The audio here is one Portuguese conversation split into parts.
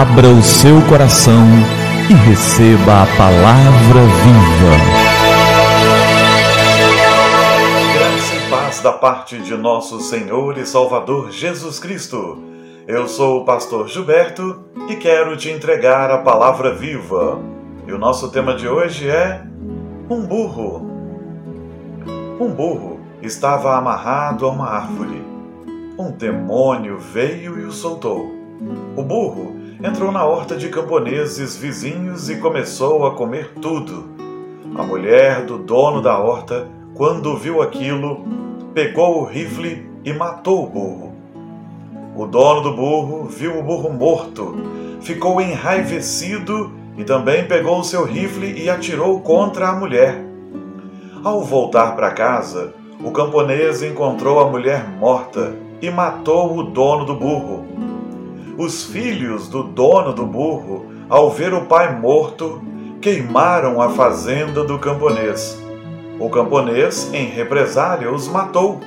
Abra o seu coração e receba a palavra viva. Graça e paz da parte de nosso Senhor e Salvador Jesus Cristo. Eu sou o pastor Gilberto e quero te entregar a palavra viva. E o nosso tema de hoje é um burro. Um burro estava amarrado a uma árvore. Um demônio veio e o soltou. O burro entrou na horta de camponeses vizinhos e começou a comer tudo. A mulher do dono da horta, quando viu aquilo, pegou o rifle e matou o burro. O dono do burro viu o burro morto, ficou enraivecido e também pegou o seu rifle e atirou contra a mulher. Ao voltar para casa, o camponês encontrou a mulher morta e matou o dono do burro. Os filhos do dono do burro, ao ver o pai morto, queimaram a fazenda do camponês. O camponês, em represália, os matou.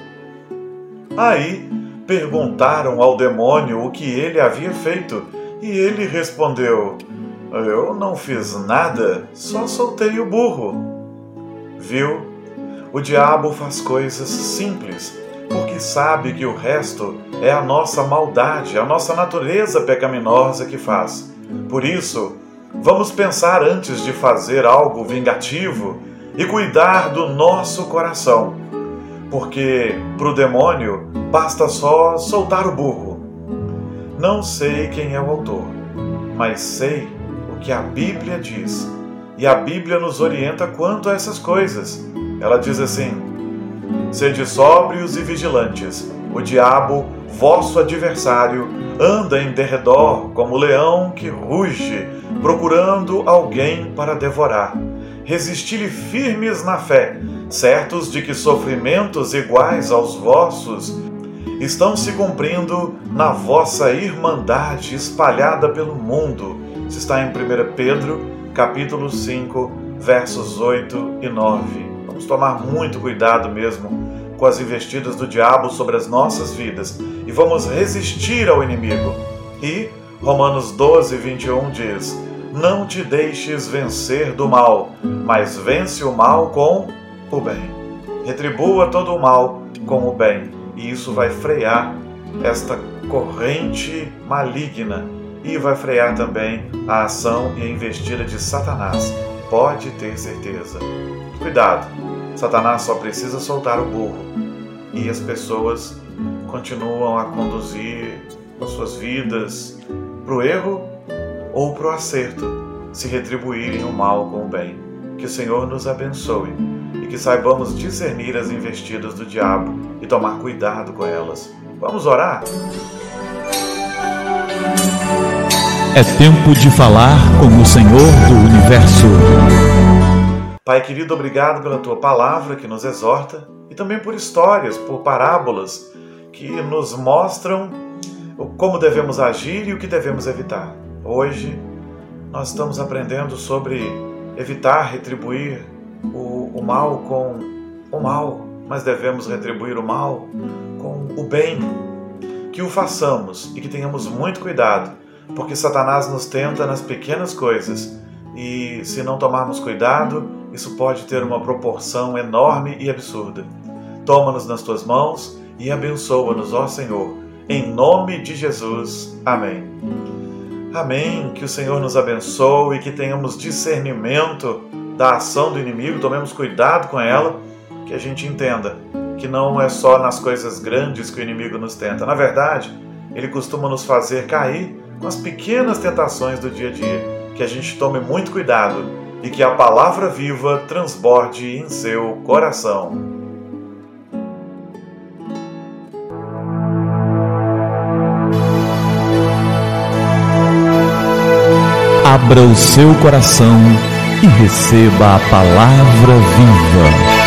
Aí perguntaram ao demônio o que ele havia feito, e ele respondeu: Eu não fiz nada, só soltei o burro. Viu? O diabo faz coisas simples porque sabe que o resto é a nossa maldade, a nossa natureza pecaminosa que faz. Por isso, vamos pensar antes de fazer algo vingativo e cuidar do nosso coração, porque para o demônio basta só soltar o burro. Não sei quem é o autor, mas sei o que a Bíblia diz. E a Bíblia nos orienta quanto a essas coisas. Ela diz assim: Sede sóbrios e vigilantes. O diabo, vosso adversário, anda em derredor como leão que ruge, procurando alguém para devorar. Resisti-lhe firmes na fé, certos de que sofrimentos iguais aos vossos estão se cumprindo na vossa irmandade espalhada pelo mundo. Isso está em 1 Pedro, capítulo 5, versos 8 e 9. Vamos tomar muito cuidado mesmo com as investidas do diabo sobre as nossas vidas e vamos resistir ao inimigo. E Romanos 12, 21 diz: Não te deixes vencer do mal, mas vence o mal com o bem. Retribua todo o mal com o bem, e isso vai frear esta corrente maligna e vai frear também a ação e a investida de Satanás. Pode ter certeza. Cuidado, Satanás só precisa soltar o burro e as pessoas continuam a conduzir as suas vidas para o erro ou para o acerto, se retribuírem o mal com o bem. Que o Senhor nos abençoe e que saibamos discernir as investidas do diabo e tomar cuidado com elas. Vamos orar? É tempo de falar com o Senhor do universo. Pai querido, obrigado pela tua palavra que nos exorta e também por histórias, por parábolas que nos mostram como devemos agir e o que devemos evitar. Hoje nós estamos aprendendo sobre evitar retribuir o, o mal com o mal, mas devemos retribuir o mal com o bem. Que o façamos e que tenhamos muito cuidado, porque Satanás nos tenta nas pequenas coisas e se não tomarmos cuidado, isso pode ter uma proporção enorme e absurda. Toma-nos nas tuas mãos e abençoa-nos, ó Senhor. Em nome de Jesus. Amém. Amém. Que o Senhor nos abençoe e que tenhamos discernimento da ação do inimigo, tomemos cuidado com ela, que a gente entenda que não é só nas coisas grandes que o inimigo nos tenta. Na verdade, ele costuma nos fazer cair com as pequenas tentações do dia a dia. Que a gente tome muito cuidado e que a palavra viva transborde em seu coração. Abra o seu coração e receba a palavra viva.